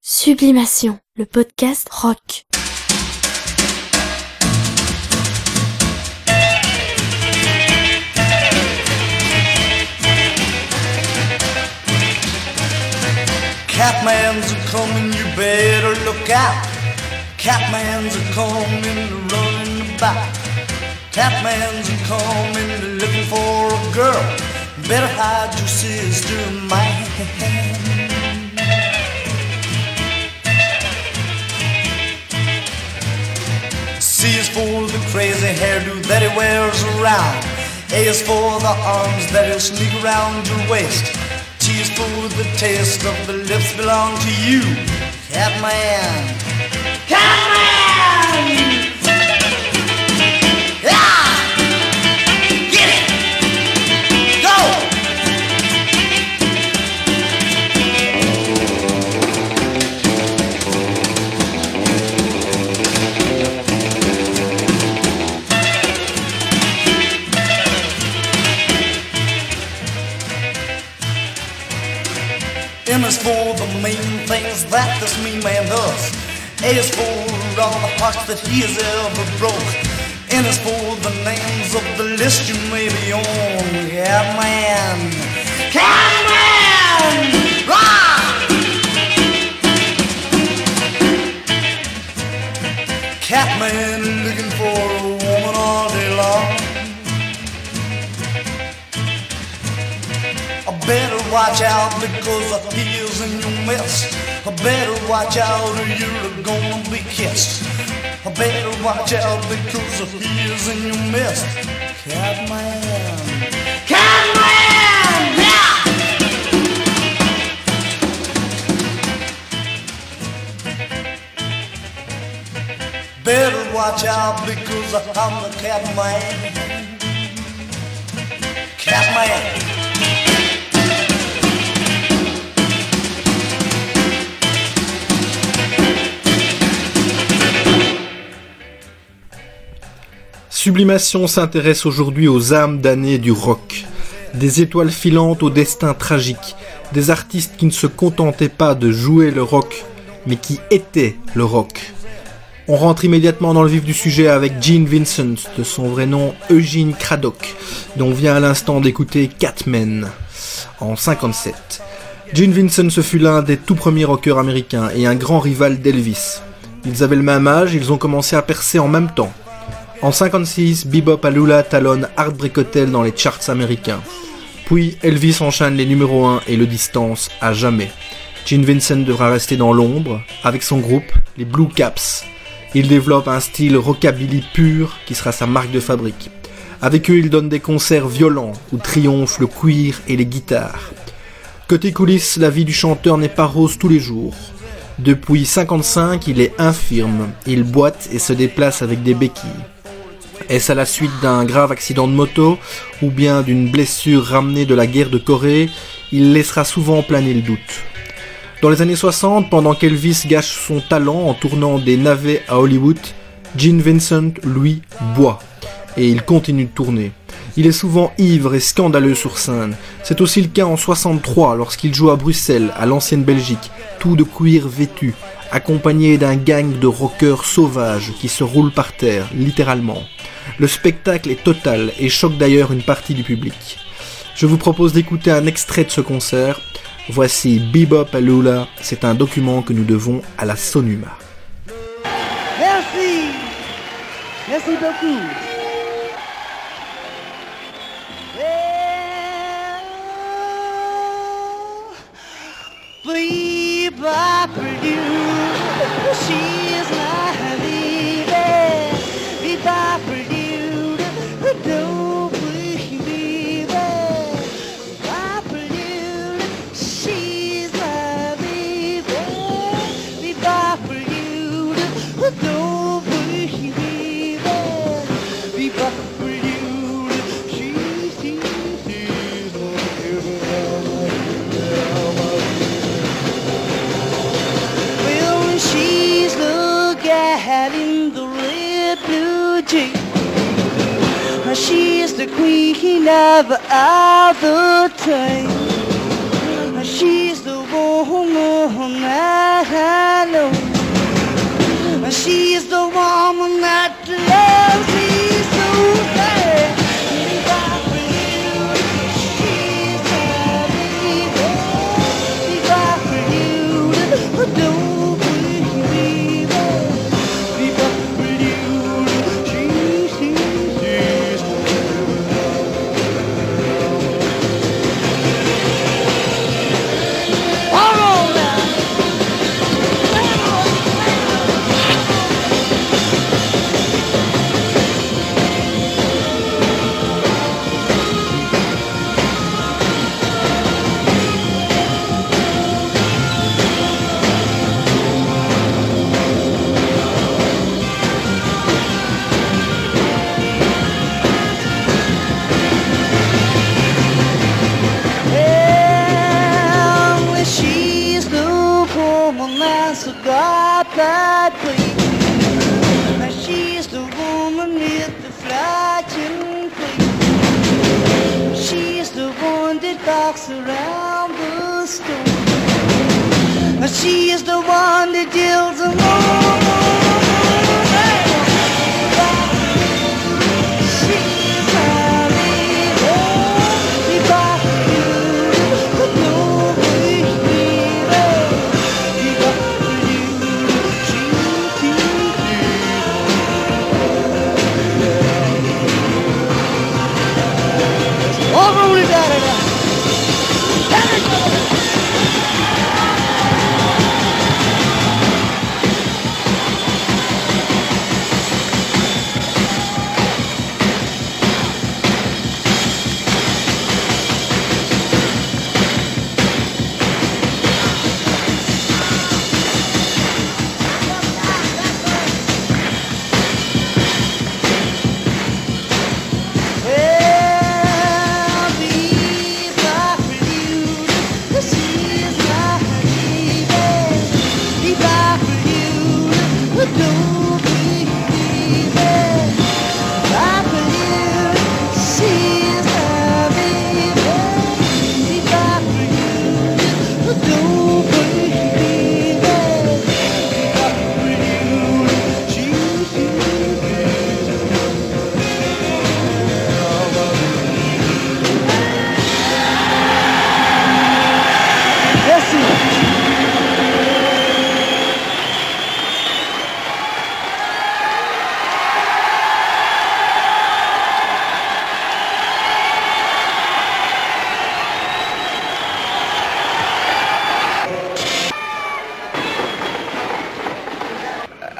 Sublimation, le podcast rock. Catman's a coming, you better look out. Catman's a coming, running about. Catman's a coming, looking for a girl. Better hide your sister, man. C is for the crazy hairdo that he wears around. A is for the arms that he'll sneak around your waist. T is for the taste of the lips belong to you. Catman. Catman! Main things that this mean man does. A is for all the hearts that he has ever broke. N is for the names of the list you may be on. Catman. Catman! Rock! Catman looking for a woman all day long. I better watch out because he is in your mess. I better watch out or you're gonna be kissed. I better watch out because he is in your mess. Catman. Catman! Yeah! Better watch out because I'm the Catman. Catman. Sublimation s'intéresse aujourd'hui aux âmes damnées du rock. Des étoiles filantes au destin tragique. Des artistes qui ne se contentaient pas de jouer le rock, mais qui étaient le rock. On rentre immédiatement dans le vif du sujet avec Gene Vincent, de son vrai nom Eugene Craddock, dont vient à l'instant d'écouter Catman, en 57. Gene Vincent ce fut l'un des tout premiers rockers américains et un grand rival d'Elvis. Ils avaient le même âge, ils ont commencé à percer en même temps. En 56, Bebop Alula talonne Heartbreak Hotel dans les charts américains. Puis Elvis enchaîne les numéros 1 et le distance à jamais. Gene Vincent devra rester dans l'ombre avec son groupe, les Blue Caps. Il développe un style rockabilly pur qui sera sa marque de fabrique. Avec eux, il donne des concerts violents où triomphent le cuir et les guitares. Côté coulisses, la vie du chanteur n'est pas rose tous les jours. Depuis 55, il est infirme, il boite et se déplace avec des béquilles. Est-ce à la suite d'un grave accident de moto ou bien d'une blessure ramenée de la guerre de Corée? Il laissera souvent planer le doute. Dans les années 60, pendant qu'Elvis gâche son talent en tournant des navets à Hollywood, Gene Vincent, lui, boit. Et il continue de tourner. Il est souvent ivre et scandaleux sur scène. C'est aussi le cas en 63 lorsqu'il joue à Bruxelles, à l'ancienne Belgique, tout de cuir vêtu, accompagné d'un gang de rockers sauvages qui se roulent par terre, littéralement. Le spectacle est total et choque d'ailleurs une partie du public. Je vous propose d'écouter un extrait de ce concert. Voici Bebop Alula, c'est un document que nous devons à la Sonuma. Merci. Merci beaucoup. She's my queen of all the time. She's the woman that I know. She's the woman that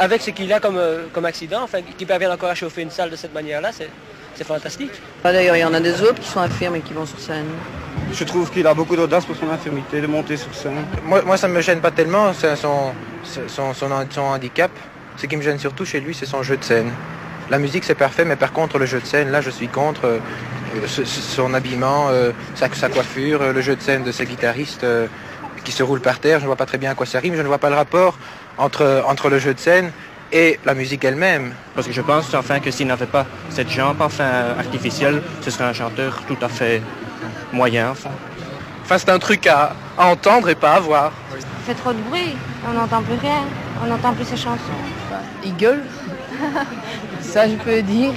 avec ce qu'il a comme, euh, comme accident, enfin, qui parvient encore à chauffer une salle de cette manière-là, c'est c'est fantastique. D'ailleurs, il y en a des autres qui sont infirmes et qui vont sur scène. Je trouve qu'il a beaucoup d'audace pour son infirmité de monter sur scène. Moi, moi, ça me gêne pas tellement, c'est son, son, son, son handicap. Ce qui me gêne surtout chez lui, c'est son jeu de scène. La musique, c'est parfait, mais par contre, le jeu de scène, là, je suis contre euh, ce- son habillement, euh, sa, sa coiffure, euh, le jeu de scène de ses guitaristes euh, qui se roulent par terre. Je ne vois pas très bien à quoi ça rime. Je ne vois pas le rapport entre, entre le jeu de scène et la musique elle-même. Parce que je pense enfin que s'il n'avait pas cette jambe enfin artificielle, ce serait un chanteur tout à fait moyen. Enfin. Enfin, c'est un truc à, à entendre et pas à voir. Il fait trop de bruit, on n'entend plus rien, on n'entend plus ses chansons. Il gueule, ça je peux dire.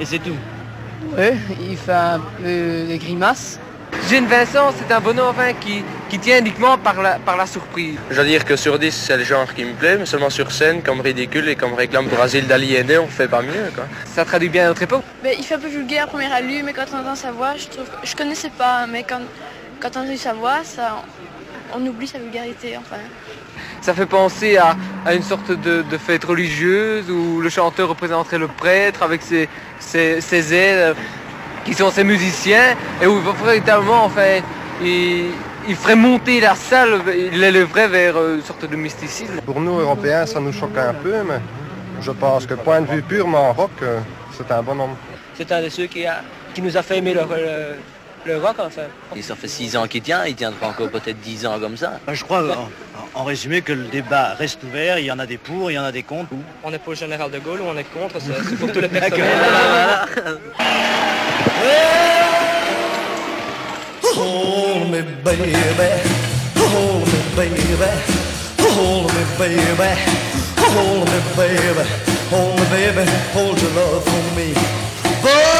Et c'est tout. Oui, il fait un peu des grimaces. Gene Vincent, c'est un bonhomme enfin, qui, qui tient uniquement par la, par la surprise. Je dois dire que sur 10, c'est le genre qui me plaît, mais seulement sur scène, comme ridicule et comme réclame pour asile d'aliéné, on fait pas mieux. Quoi. Ça traduit bien notre époque. Mais il fait un peu vulgaire à première allure, mais quand on entend sa voix, je trouve je connaissais pas, mais quand, quand on entend sa voix, ça, on oublie sa vulgarité, enfin. Ça fait penser à, à une sorte de, de fête religieuse où le chanteur représenterait le prêtre avec ses, ses, ses ailes euh, qui sont ses musiciens et où véritablement enfin, il, il ferait monter la salle, il l'élèverait vers euh, une sorte de mysticisme. Pour nous, Européens, ça nous choque un peu, mais je pense que point de vue purement rock, euh, c'est un bon homme. C'est un de ceux qui, a, qui nous a fait aimer le, le, le rock enfin. Et ça fait 6 ans qu'il tient, il tiendra encore peut-être 10 ans comme ça. Je crois, en, en résumé, que le débat reste ouvert, il y en a des pour, il y en a des contre. On est pour le général de Gaulle ou on est contre, c'est pour tous les personnels. Hold me, baby. Hold me, baby. Hold me, baby. Hold me, baby. Hold me, baby. Hold your love for me. But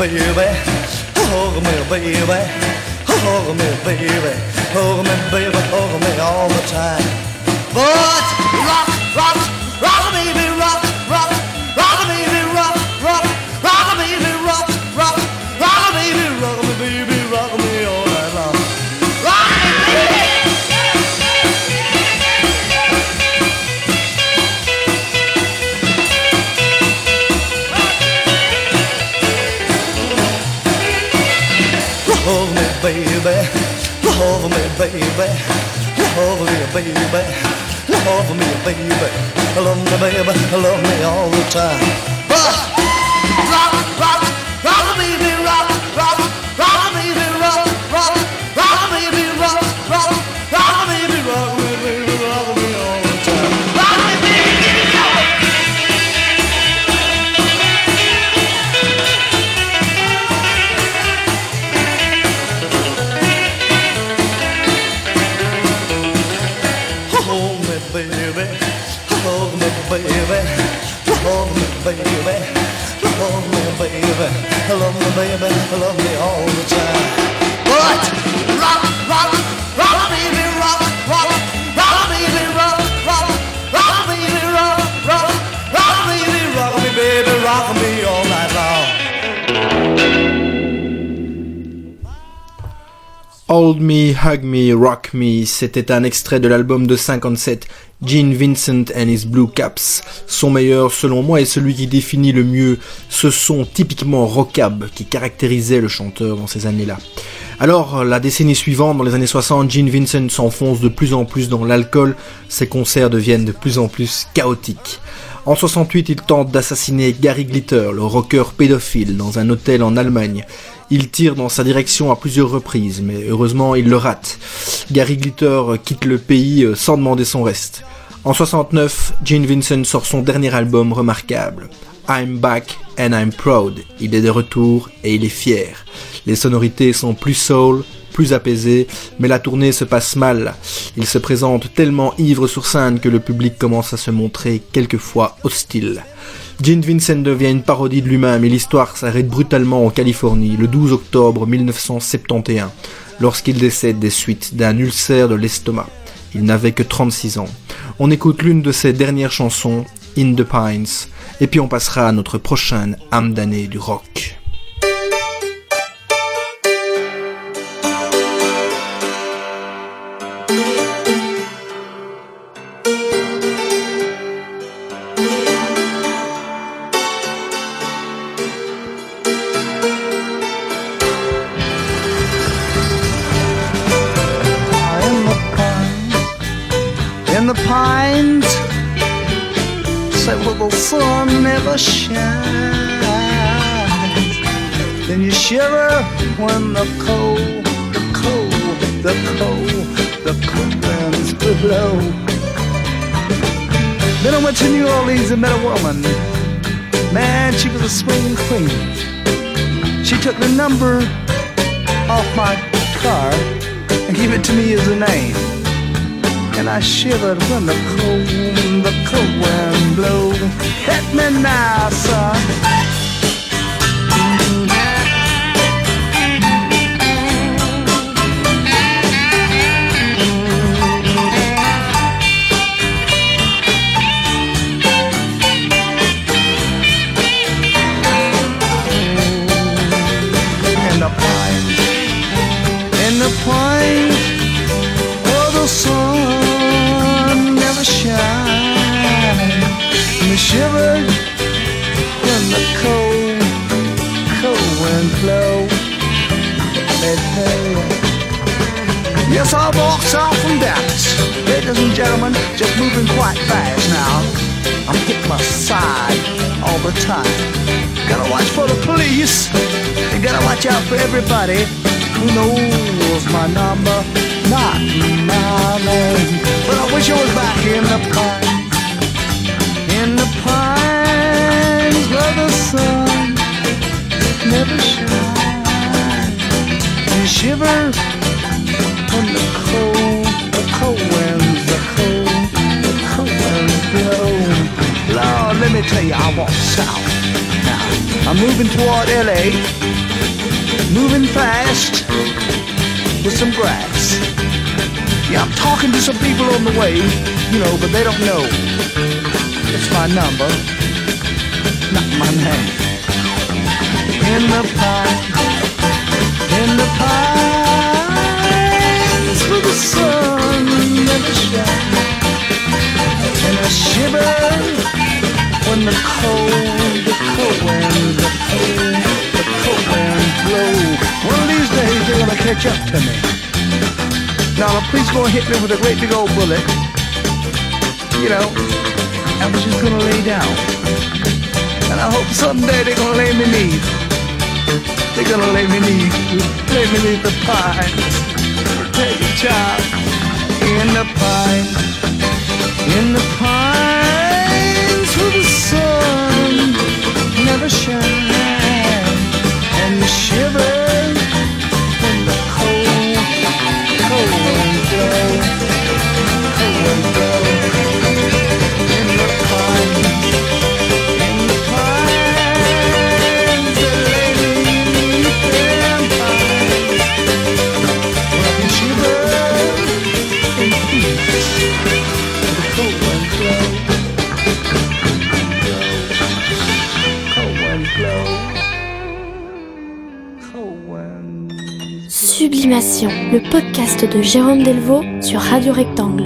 baby. Hold me, baby. Hold me, baby. Hold me, baby. Hold me all the time. But rock, Me, c'était un extrait de l'album de 57, Gene Vincent and His Blue Caps. Son meilleur, selon moi, est celui qui définit le mieux ce son typiquement rockab qui caractérisait le chanteur dans ces années-là. Alors, la décennie suivante, dans les années 60, Gene Vincent s'enfonce de plus en plus dans l'alcool, ses concerts deviennent de plus en plus chaotiques. En 68, il tente d'assassiner Gary Glitter, le rocker pédophile, dans un hôtel en Allemagne. Il tire dans sa direction à plusieurs reprises, mais heureusement il le rate. Gary Glitter quitte le pays euh, sans demander son reste. En 69, Gene Vincent sort son dernier album remarquable. I'm back and I'm proud. Il est de retour et il est fier. Les sonorités sont plus soul, plus apaisées, mais la tournée se passe mal. Il se présente tellement ivre sur scène que le public commence à se montrer quelquefois hostile. Gene Vincent devient une parodie de lui-même et l'histoire s'arrête brutalement en Californie le 12 octobre 1971, lorsqu'il décède des suites d'un ulcère de l'estomac. Il n'avait que 36 ans. On écoute l'une de ses dernières chansons, In the Pines, et puis on passera à notre prochaine âme d'année du rock. Shiver when the cold, the cold, the cold, the cold winds blow. Then I went to New Orleans and met a woman. Man, she was a swing queen. She took the number off my car and gave it to me as a name. And I shivered when the cold, the cold wind blew. Let me now, son. In mm-hmm. In pines, oh the sun never shines. Me shivered when the cold, cold wind blow. Hey, hey. Yes, I walked out from Dallas. Ladies and gentlemen, just moving quite fast now. I'm hitting my side all the time. Gotta watch for the police. And watch out for everybody who knows my number, not my name. But I wish I was back in the pines. In the pines where the sun never shines. You shiver when the cold, the cold winds, the cold, the cold winds blow. Lord, let me tell you, I walk south. Now, I'm moving toward LA, moving fast with some grass. Yeah, I'm talking to some people on the way, you know, but they don't know. It's my number, not my name. In the pine, in the pines where the sun never shines, and I shiver when the cold, the cold wind, the the cold blow. One of these days they're gonna catch up to me. Now the police gonna hit me with a great big old bullet. You know, I was just gonna lay down. And I hope someday they're gonna lay me neath. They're gonna lay me neath, lay me neath the pines. Take a child in the pines, in the pines where the sun Le podcast de Jérôme Delvaux sur Radio Rectangle.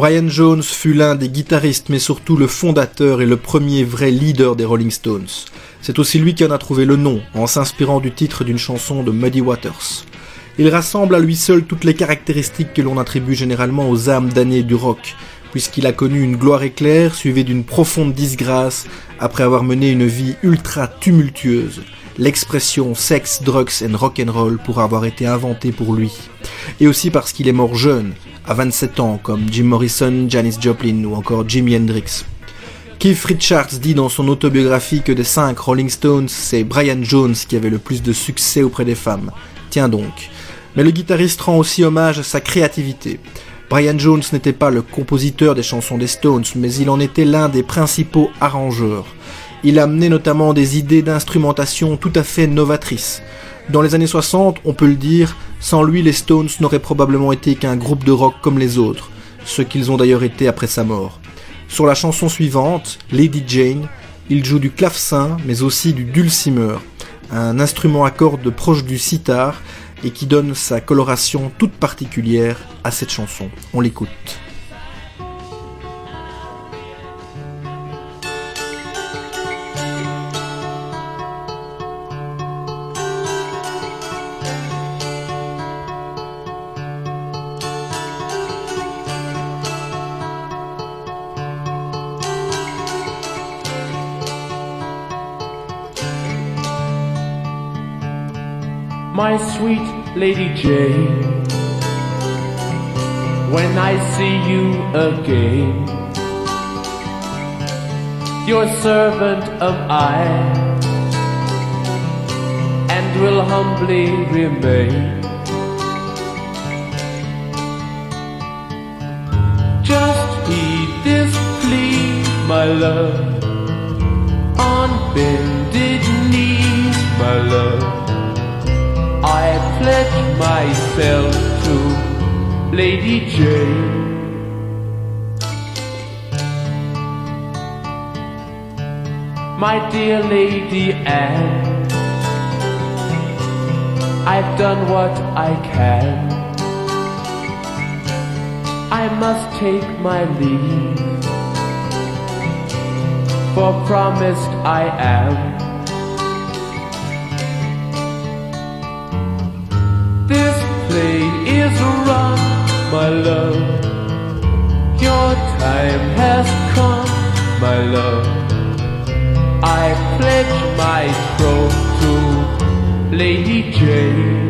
Brian Jones fut l'un des guitaristes mais surtout le fondateur et le premier vrai leader des Rolling Stones. C'est aussi lui qui en a trouvé le nom en s'inspirant du titre d'une chanson de Muddy Waters. Il rassemble à lui seul toutes les caractéristiques que l'on attribue généralement aux âmes damnées du rock, puisqu'il a connu une gloire éclair suivie d'une profonde disgrâce après avoir mené une vie ultra tumultueuse, l'expression sex, drugs and rock'n'roll pour avoir été inventée pour lui. Et aussi parce qu'il est mort jeune, à 27 ans, comme Jim Morrison, Janis Joplin ou encore Jimi Hendrix. Keith Richards dit dans son autobiographie que des cinq Rolling Stones, c'est Brian Jones qui avait le plus de succès auprès des femmes. Tiens donc. Mais le guitariste rend aussi hommage à sa créativité. Brian Jones n'était pas le compositeur des chansons des Stones, mais il en était l'un des principaux arrangeurs. Il amenait notamment des idées d'instrumentation tout à fait novatrices. Dans les années 60, on peut le dire, sans lui les Stones n'auraient probablement été qu'un groupe de rock comme les autres, ce qu'ils ont d'ailleurs été après sa mort. Sur la chanson suivante, Lady Jane, il joue du clavecin mais aussi du dulcimer, un instrument à cordes proche du sitar et qui donne sa coloration toute particulière à cette chanson. On l'écoute. Sweet Lady Jane. When I see you again, your servant am I, and will humbly remain. Just heed this plea, my love, on bended knees, my love. Pledge myself to Lady Jane. My dear Lady Anne, I've done what I can. I must take my leave, for promised I am. Run, my love. Your time has come, my love. I pledge my troth to Lady Jane.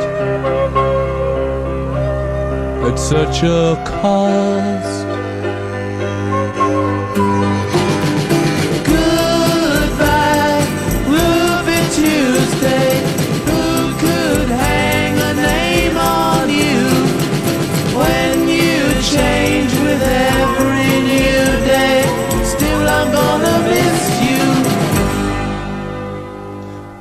at such a cost.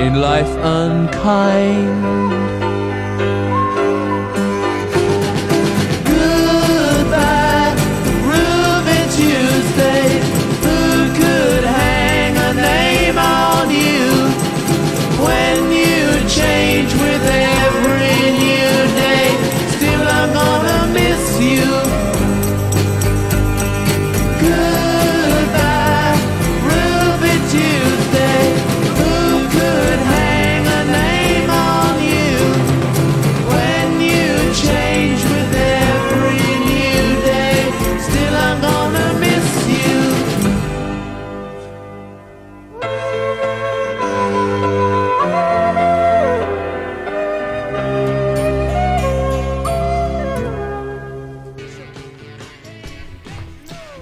In life unkind.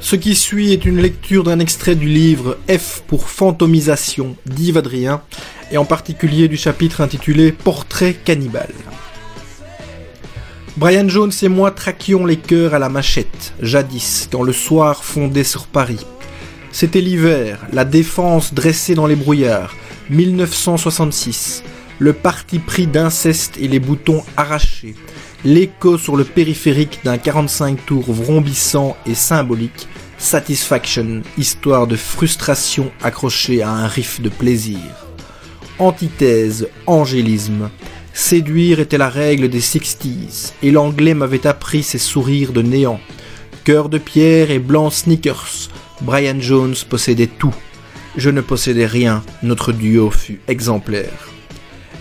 Ce qui suit est une lecture d'un extrait du livre F pour fantomisation d'Yves Adrien, et en particulier du chapitre intitulé Portrait cannibale. Brian Jones et moi traquions les cœurs à la machette, jadis, quand le soir fondait sur Paris. C'était l'hiver, la défense dressée dans les brouillards, 1966, le parti pris d'inceste et les boutons arrachés, l'écho sur le périphérique d'un 45 tours vrombissant et symbolique, Satisfaction, histoire de frustration accrochée à un riff de plaisir. Antithèse, angélisme. Séduire était la règle des 60s, et l'anglais m'avait appris ses sourires de néant. Cœur de pierre et blanc sneakers, Brian Jones possédait tout. Je ne possédais rien, notre duo fut exemplaire.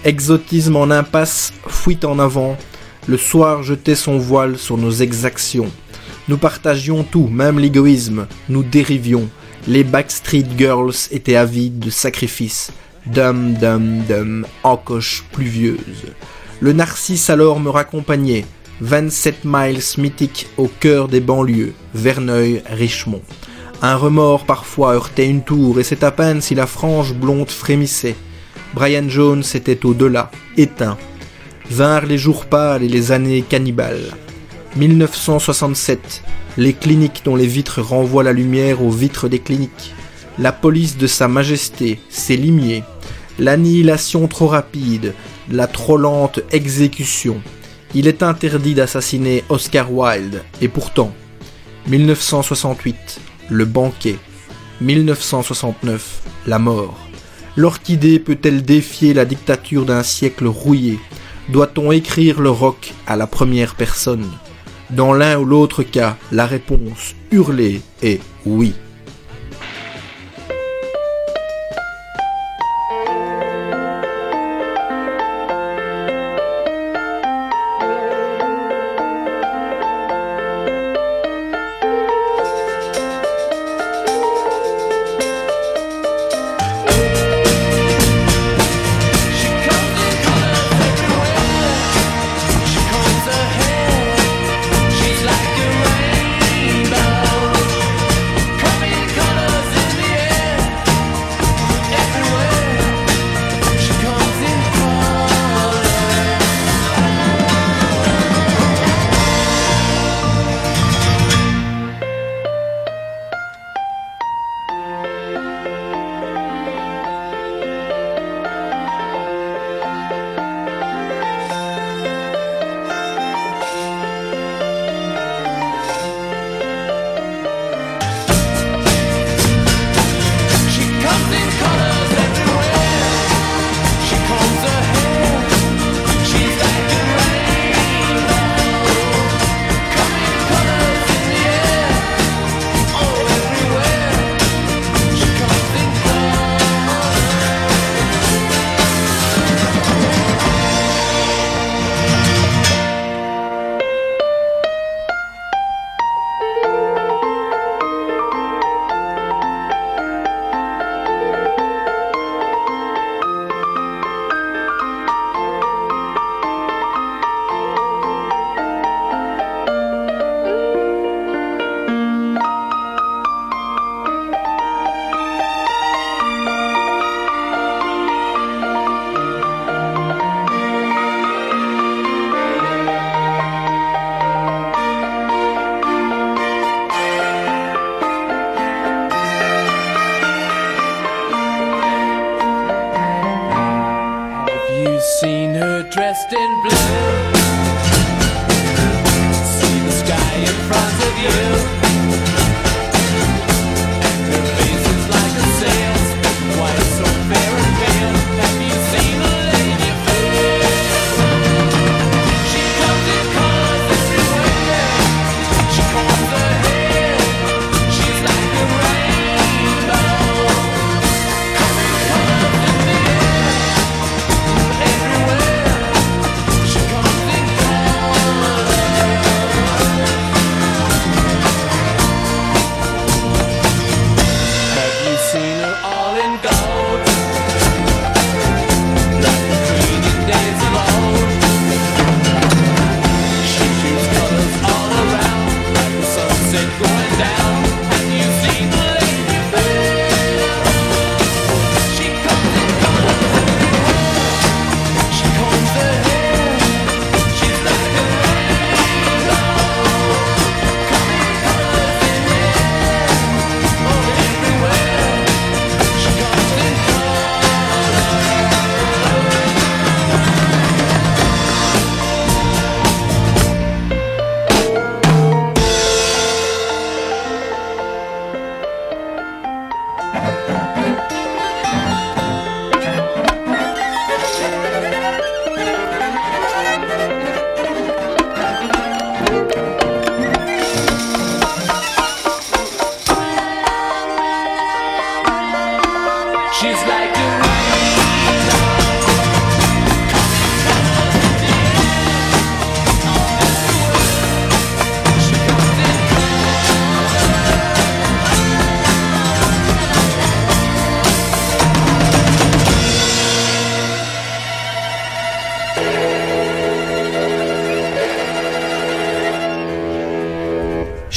Exotisme en impasse, fuite en avant, le soir jetait son voile sur nos exactions. Nous partagions tout, même l'égoïsme, nous dérivions. Les Backstreet Girls étaient avides de sacrifices. Dum dum dum, encoche pluvieuse. Le narcisse alors me raccompagnait. 27 miles mythiques au cœur des banlieues, Verneuil, Richmond. Un remords parfois heurtait une tour, et c'est à peine si la frange blonde frémissait. Brian Jones était au-delà, éteint. Vinrent les jours pâles et les années cannibales. 1967, les cliniques dont les vitres renvoient la lumière aux vitres des cliniques. La police de Sa Majesté, ses limiers. L'annihilation trop rapide, la trop lente exécution. Il est interdit d'assassiner Oscar Wilde, et pourtant. 1968, le banquet. 1969, la mort. L'orchidée peut-elle défier la dictature d'un siècle rouillé? Doit-on écrire le roc à la première personne? Dans l'un ou l'autre cas, la réponse hurlée est oui.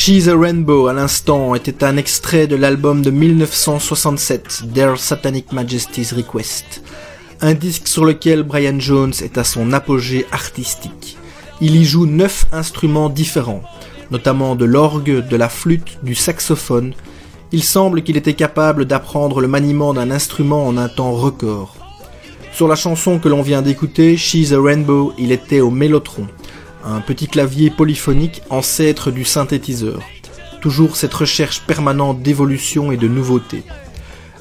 She's a Rainbow à l'instant était un extrait de l'album de 1967, Their Satanic Majesty's Request. Un disque sur lequel Brian Jones est à son apogée artistique. Il y joue neuf instruments différents, notamment de l'orgue, de la flûte, du saxophone. Il semble qu'il était capable d'apprendre le maniement d'un instrument en un temps record. Sur la chanson que l'on vient d'écouter, She's a Rainbow, il était au mélotron, un petit clavier polyphonique ancêtre du synthétiseur. Toujours cette recherche permanente d'évolution et de nouveauté.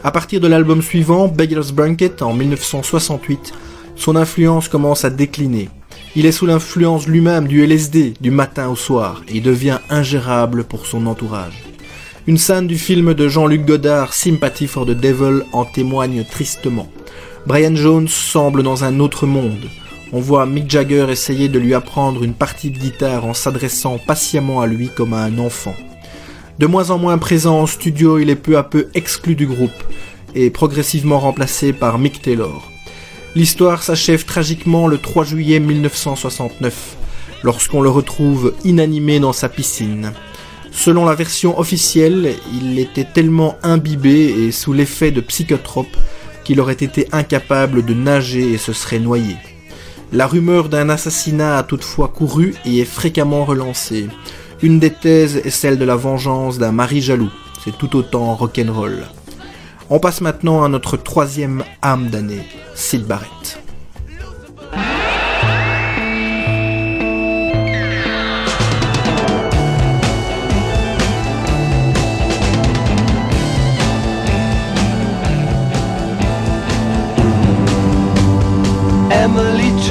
À partir de l'album suivant, Beggar's Banquet en 1968, son influence commence à décliner. Il est sous l'influence lui-même du LSD du matin au soir et devient ingérable pour son entourage. Une scène du film de Jean-Luc Godard, Sympathy for the Devil, en témoigne tristement. Brian Jones semble dans un autre monde. On voit Mick Jagger essayer de lui apprendre une partie de guitare en s'adressant patiemment à lui comme à un enfant. De moins en moins présent en studio, il est peu à peu exclu du groupe et progressivement remplacé par Mick Taylor. L'histoire s'achève tragiquement le 3 juillet 1969, lorsqu'on le retrouve inanimé dans sa piscine. Selon la version officielle, il était tellement imbibé et sous l'effet de psychotropes qu'il aurait été incapable de nager et se serait noyé. La rumeur d'un assassinat a toutefois couru et est fréquemment relancée. Une des thèses est celle de la vengeance d'un mari jaloux. C'est tout autant rock'n'roll. On passe maintenant à notre troisième âme d'année, Sid Barrett.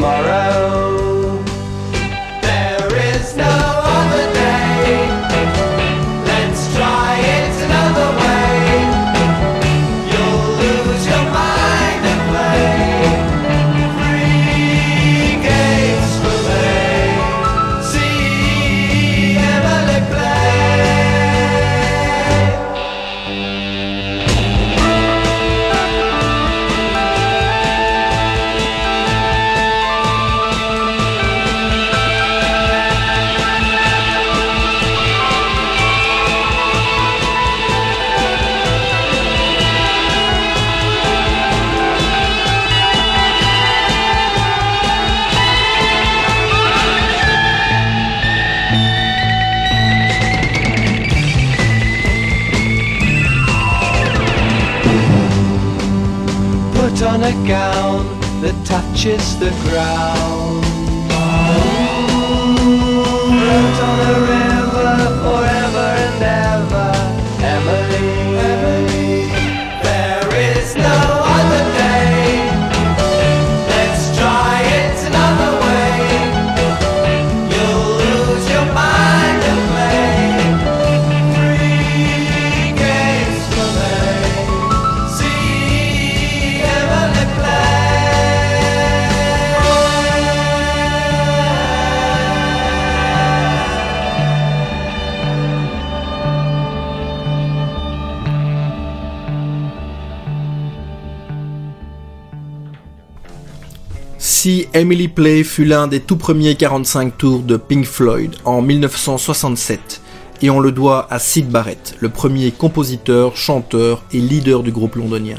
Tomorrow. Si Emily Play fut l'un des tout premiers 45 tours de Pink Floyd en 1967, et on le doit à Sid Barrett, le premier compositeur, chanteur et leader du groupe londonien.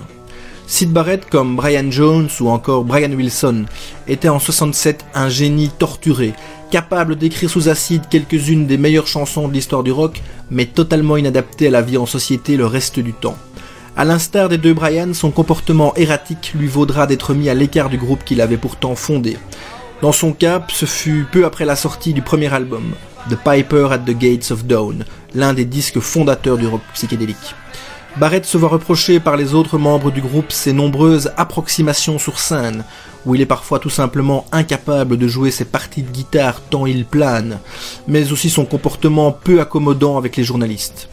Sid Barrett, comme Brian Jones ou encore Brian Wilson, était en 67 un génie torturé, capable d'écrire sous acide quelques-unes des meilleures chansons de l'histoire du rock, mais totalement inadapté à la vie en société le reste du temps. À l'instar des deux Brian, son comportement erratique lui vaudra d'être mis à l'écart du groupe qu'il avait pourtant fondé. Dans son cas, ce fut peu après la sortie du premier album, The Piper at the Gates of Dawn, l'un des disques fondateurs du rock psychédélique. Barrett se voit reprocher par les autres membres du groupe ses nombreuses approximations sur scène, où il est parfois tout simplement incapable de jouer ses parties de guitare tant il plane, mais aussi son comportement peu accommodant avec les journalistes.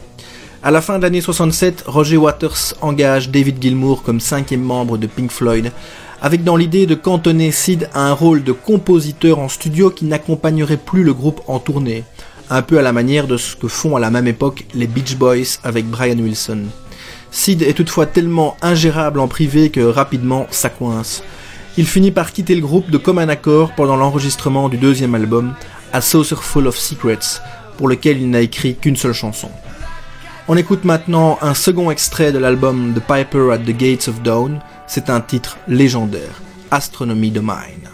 À la fin de l'année 67, Roger Waters engage David Gilmour comme cinquième membre de Pink Floyd, avec dans l'idée de cantonner Sid à un rôle de compositeur en studio qui n'accompagnerait plus le groupe en tournée, un peu à la manière de ce que font à la même époque les Beach Boys avec Brian Wilson. Sid est toutefois tellement ingérable en privé que rapidement ça coince. Il finit par quitter le groupe de commun accord pendant l'enregistrement du deuxième album, A Saucer Full of Secrets, pour lequel il n'a écrit qu'une seule chanson. On écoute maintenant un second extrait de l'album The Piper at the Gates of Dawn. C'est un titre légendaire, Astronomy de Mine.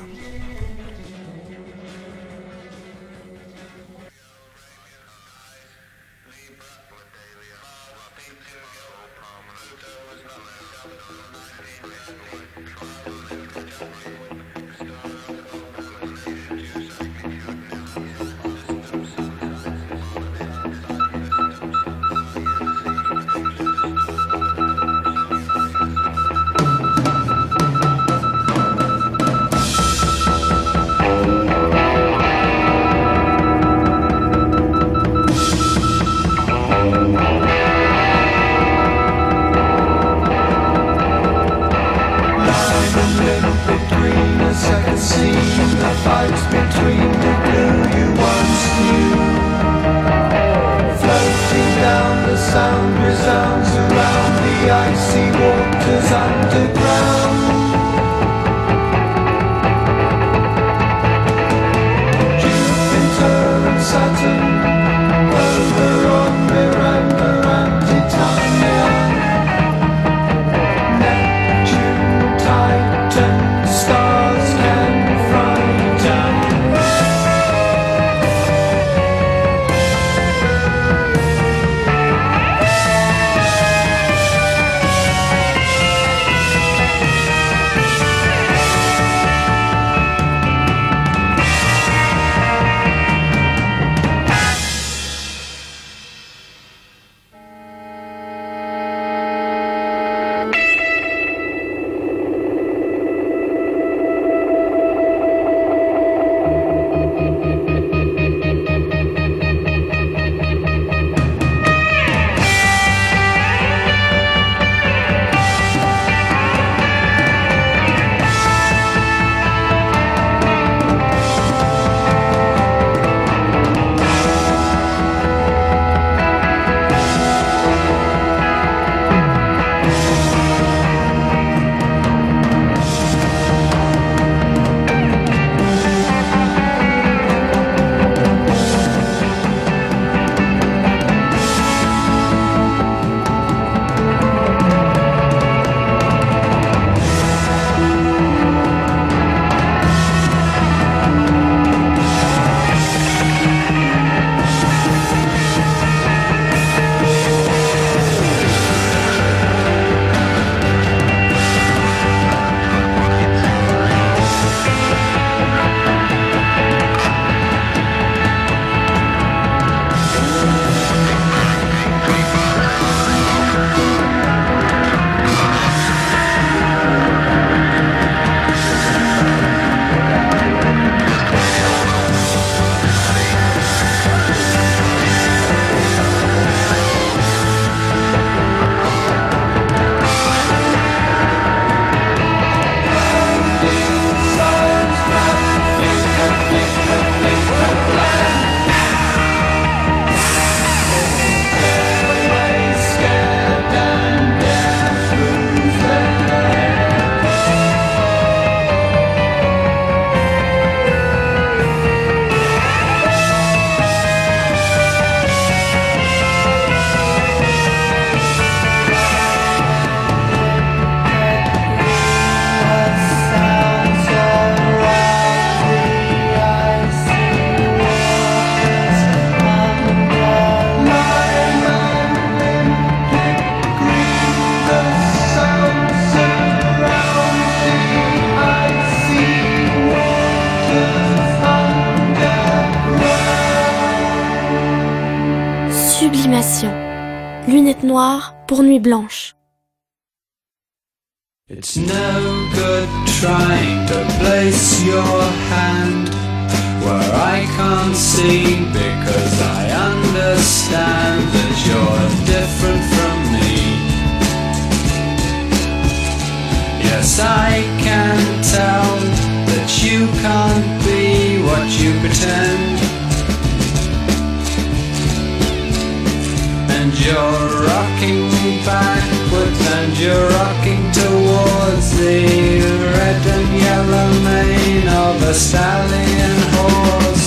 Nuit blanche. It's no good trying to place your hand where I can't see because I understand that you're different from me. Yes, I can tell that you can't be what you pretend. You're rocking backwards and you're rocking towards the red and yellow mane of a stallion horse.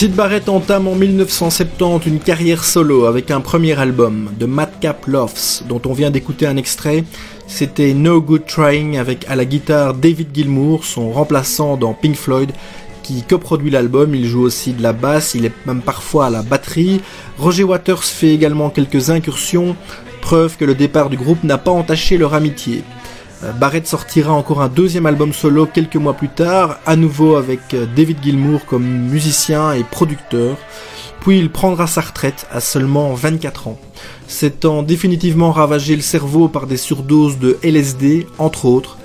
Sid Barrett entame en 1970 une carrière solo avec un premier album, The Madcap Loves, dont on vient d'écouter un extrait. C'était No Good Trying avec à la guitare David Gilmour, son remplaçant dans Pink Floyd, qui coproduit l'album. Il joue aussi de la basse, il est même parfois à la batterie. Roger Waters fait également quelques incursions, preuve que le départ du groupe n'a pas entaché leur amitié. Euh, Barrett sortira encore un deuxième album solo quelques mois plus tard, à nouveau avec euh, David Gilmour comme musicien et producteur. Puis il prendra sa retraite à seulement 24 ans, s'étant définitivement ravagé le cerveau par des surdoses de LSD, entre autres.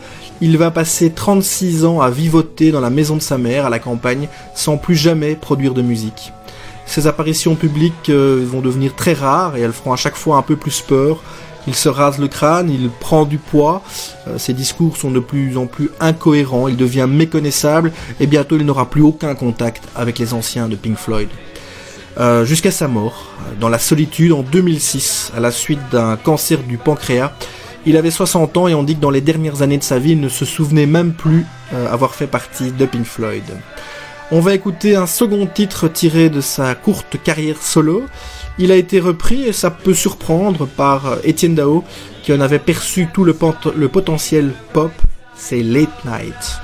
Il va passer 36 ans à vivoter dans la maison de sa mère à la campagne sans plus jamais produire de musique. Ses apparitions publiques euh, vont devenir très rares et elles feront à chaque fois un peu plus peur. Il se rase le crâne, il prend du poids, euh, ses discours sont de plus en plus incohérents, il devient méconnaissable et bientôt il n'aura plus aucun contact avec les anciens de Pink Floyd. Euh, Jusqu'à sa mort, euh, dans la solitude en 2006, à la suite d'un cancer du pancréas, il avait 60 ans et on dit que dans les dernières années de sa vie, il ne se souvenait même plus avoir fait partie de Pink Floyd. On va écouter un second titre tiré de sa courte carrière solo. Il a été repris, et ça peut surprendre, par euh, Étienne Dao, qui en avait perçu tout le, pot- le potentiel pop, c'est Late Night.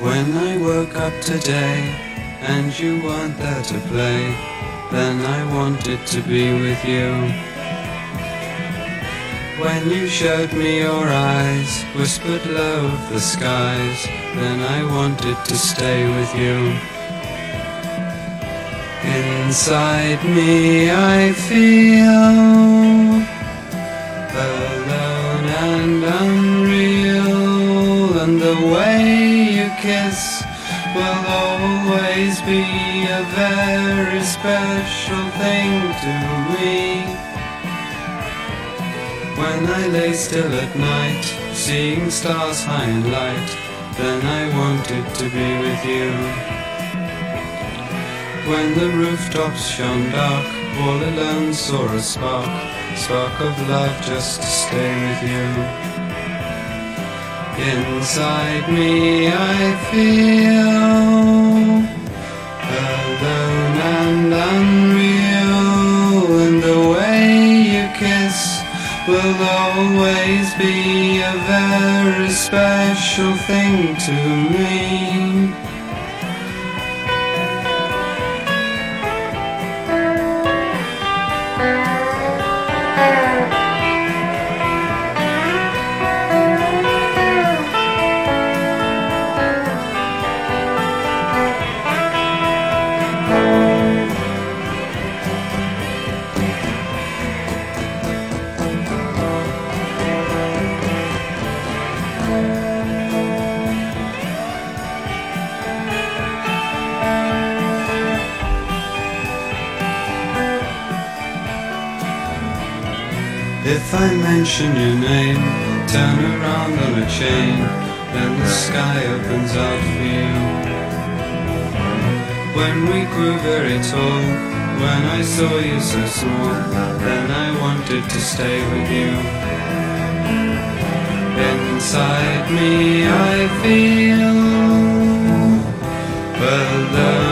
When I woke up today, and you play, then I wanted to be with you. When you showed me your eyes, whispered low of the skies, then I wanted to stay with you. Inside me I feel alone and unreal, and the way you kiss will always be a very special thing to me. When I lay still at night, seeing stars high and light, then I wanted to be with you. When the rooftops shone dark, all alone saw a spark, spark of love just to stay with you. Inside me I feel always be a very special thing to me. If I mention your name, turn around on a chain, then the sky opens out for you. When we grew very tall, when I saw you so small, then I wanted to stay with you. Inside me I feel and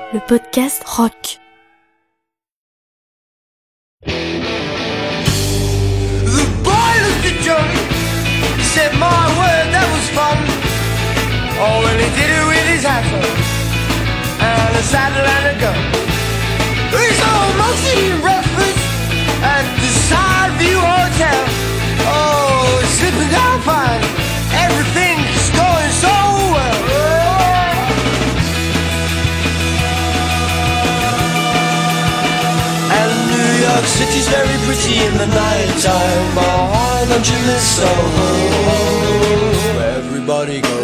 le podcast rock. The boy looked at Johnny. He said, My word, that was fun. Oh, well, he did it with his hat on and a saddle and a gun. He saw most eating breakfast at the Side View Hotel. she's very pretty in the night time behind on Julius Soho. Everybody goes.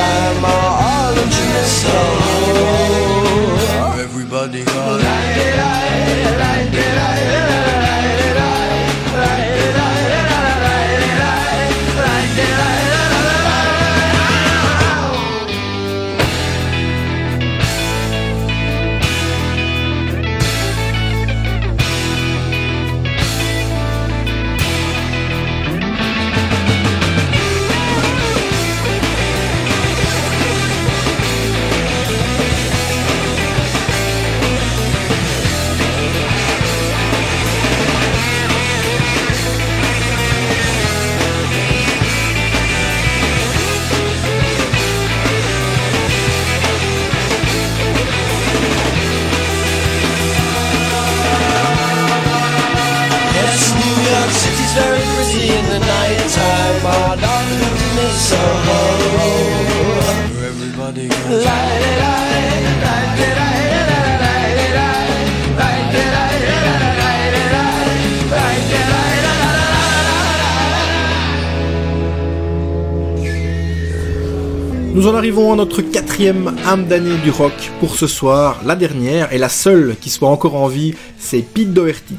time, our orange in soul. Everybody got Nous en arrivons à notre quatrième âme d'année du rock pour ce soir. La dernière et la seule qui soit encore en vie, c'est Pete Doherty.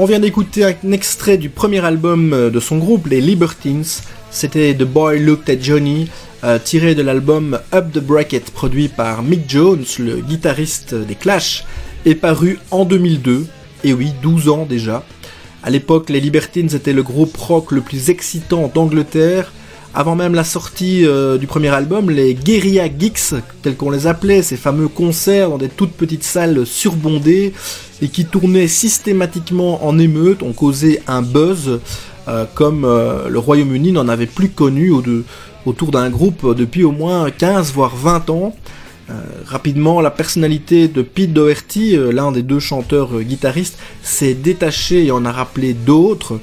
On vient d'écouter un extrait du premier album de son groupe, les Libertines. C'était The Boy Looked at Johnny, euh, tiré de l'album Up the Bracket, produit par Mick Jones, le guitariste des Clash, et paru en 2002. Et oui, 12 ans déjà. À l'époque, les Libertines étaient le groupe rock le plus excitant d'Angleterre. Avant même la sortie euh, du premier album, les Guerilla Geeks, tels qu'on les appelait, ces fameux concerts dans des toutes petites salles surbondées et qui tournaient systématiquement en émeute, ont causé un buzz euh, comme euh, le Royaume-Uni n'en avait plus connu autour d'un groupe depuis au moins 15 voire 20 ans. Rapidement, la personnalité de Pete Doherty, l'un des deux chanteurs guitaristes, s'est détachée et en a rappelé d'autres,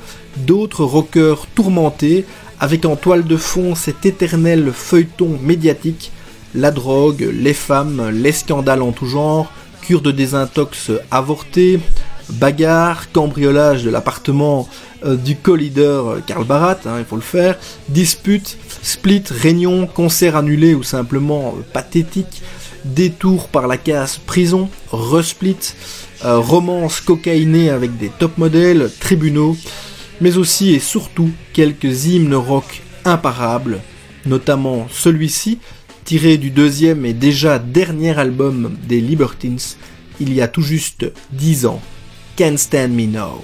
d'autres rockers tourmentés, avec en toile de fond cet éternel feuilleton médiatique, la drogue, les femmes, les scandales en tout genre, cure de désintox avortée, bagarre, cambriolage de l'appartement euh, du co-leader euh, Karl Barat, hein, il faut le faire, dispute, split, réunion, concert annulé ou simplement euh, pathétique, détour par la case prison, resplit, romance cocaïnée avec des top modèles, tribunaux, mais aussi et surtout quelques hymnes rock imparables, notamment celui-ci, tiré du deuxième et déjà dernier album des Libertines, il y a tout juste 10 ans, Can't Stand Me Now.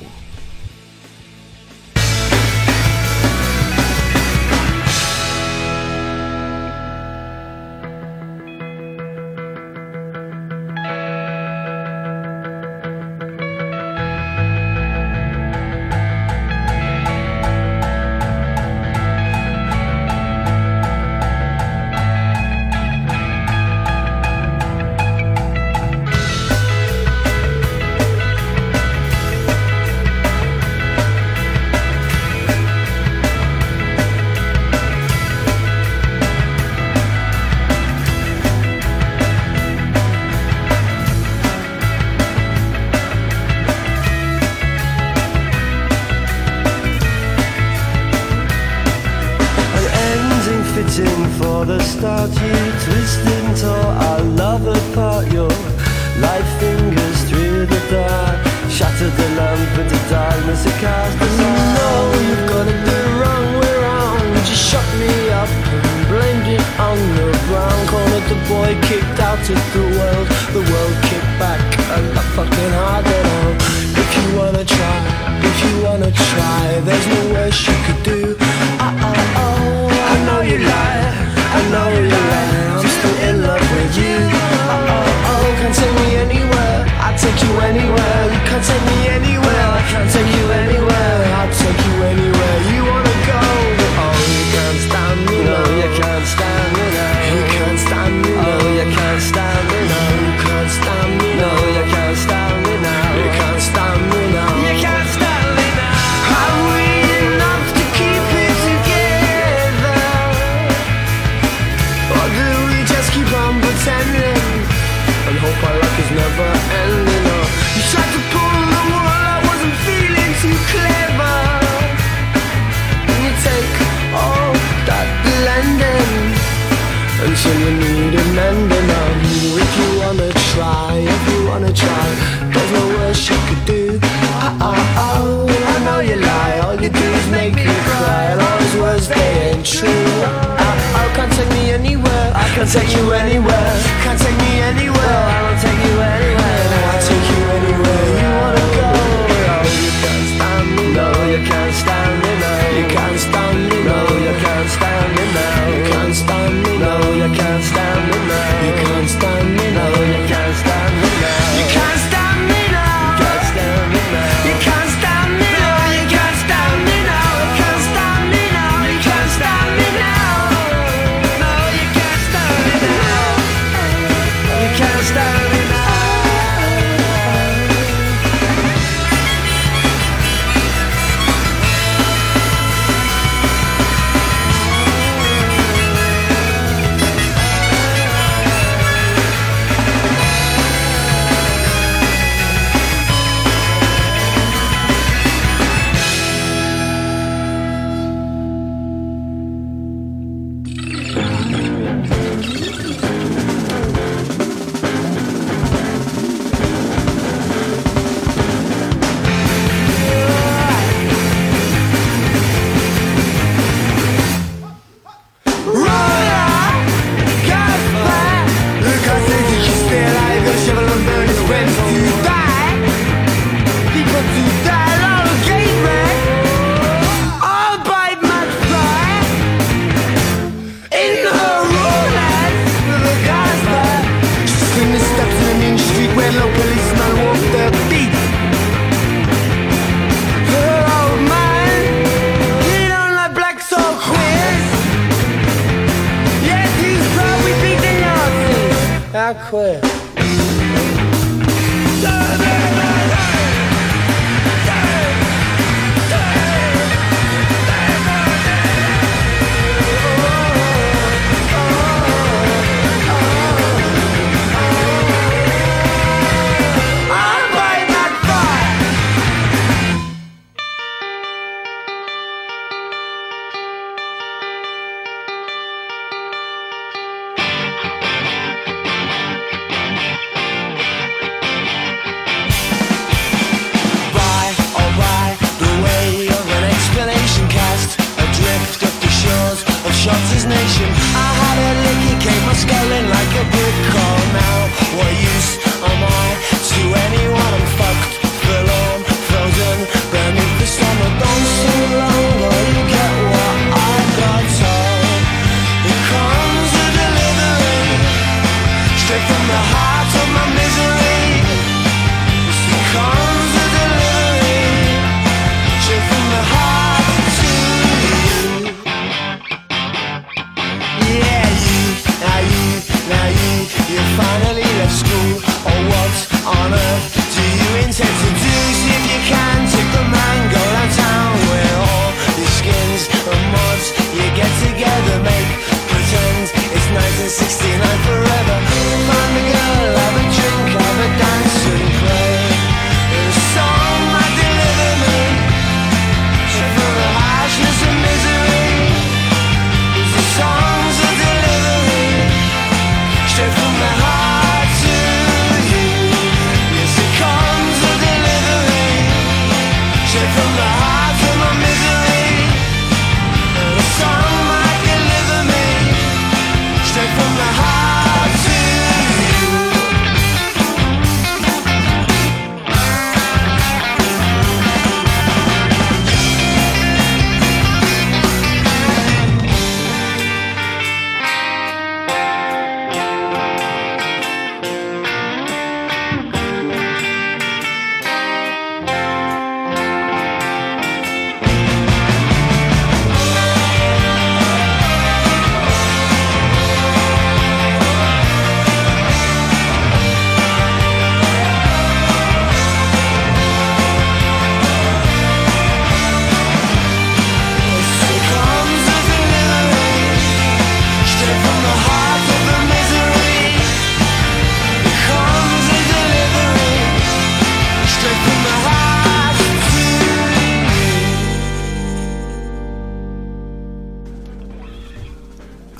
Of Shotter's nation. I had a lick, it came my sculling like a brick call oh, now. What use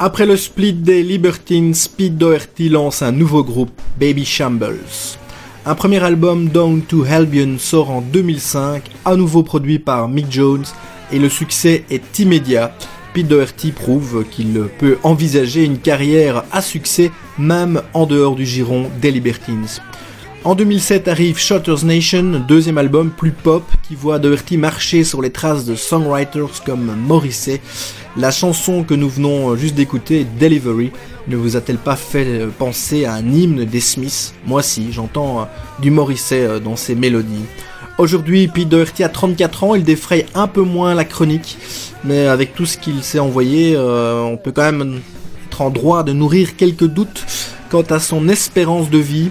Après le split des Libertines, Pete Doherty lance un nouveau groupe, Baby Shambles. Un premier album, Down to Albion, sort en 2005, à nouveau produit par Mick Jones, et le succès est immédiat. Pete Doherty prouve qu'il peut envisager une carrière à succès, même en dehors du giron des Libertines. En 2007 arrive Shotter's Nation, deuxième album plus pop qui voit Doherty marcher sur les traces de songwriters comme Morrissey. La chanson que nous venons juste d'écouter, Delivery, ne vous a-t-elle pas fait euh, penser à un hymne des Smiths? Moi si, j'entends euh, du Morrissey euh, dans ses mélodies. Aujourd'hui, Pete Doherty a 34 ans, il défraye un peu moins la chronique, mais avec tout ce qu'il s'est envoyé, euh, on peut quand même être en droit de nourrir quelques doutes quant à son espérance de vie.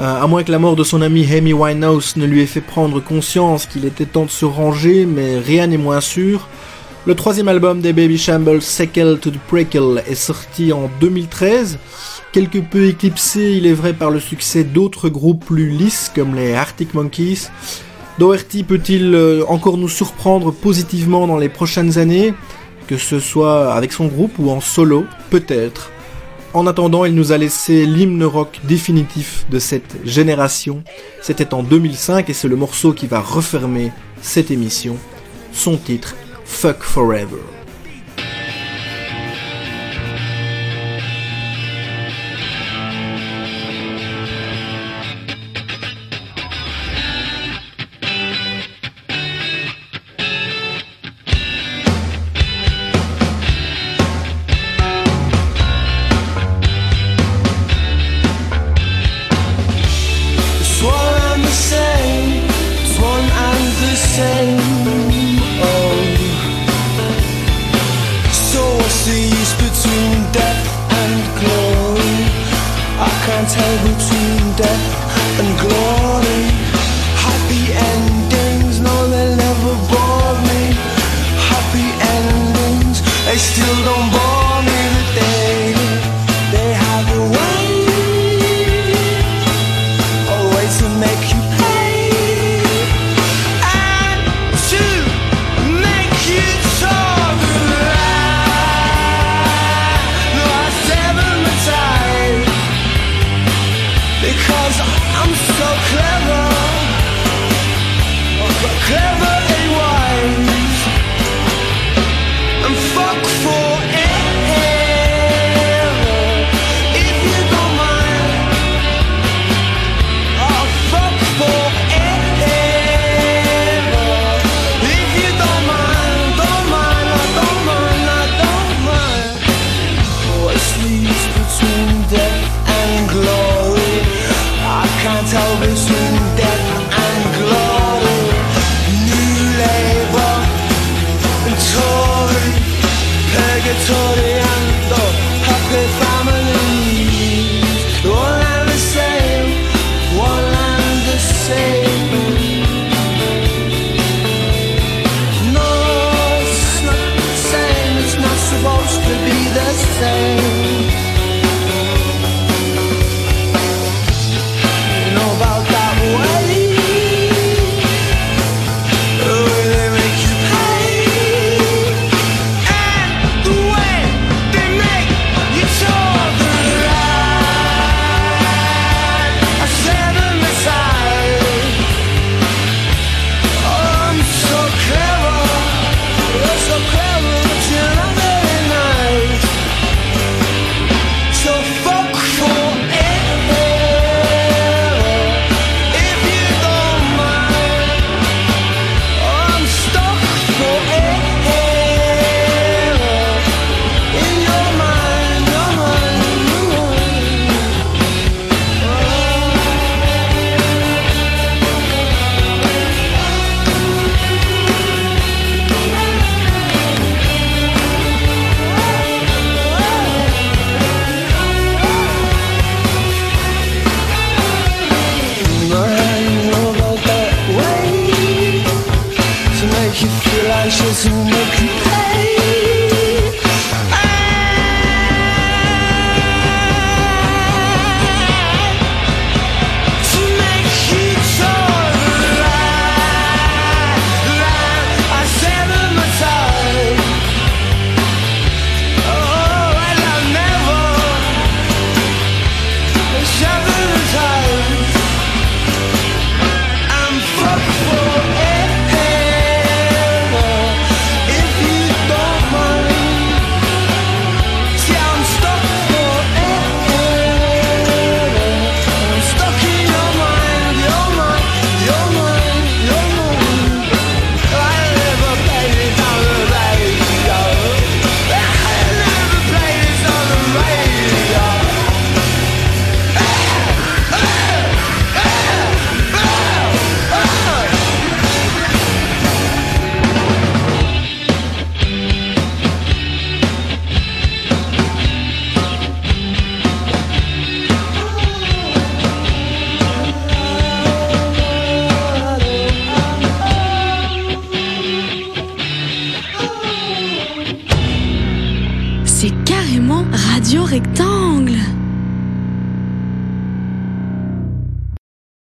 Euh, à moins que la mort de son ami Amy Winehouse ne lui ait fait prendre conscience qu'il était temps de se ranger, mais rien n'est moins sûr. Le troisième album des Baby Shambles, Sequel to the Prequel, est sorti en 2013. Quelque peu éclipsé, il est vrai, par le succès d'autres groupes plus lisses comme les Arctic Monkeys. Doherty peut-il euh, encore nous surprendre positivement dans les prochaines années, que ce soit avec son groupe ou en solo Peut-être. En attendant, il nous a laissé l'hymne rock définitif de cette génération. C'était en 2005 et c'est le morceau qui va refermer cette émission. Son titre, Fuck Forever.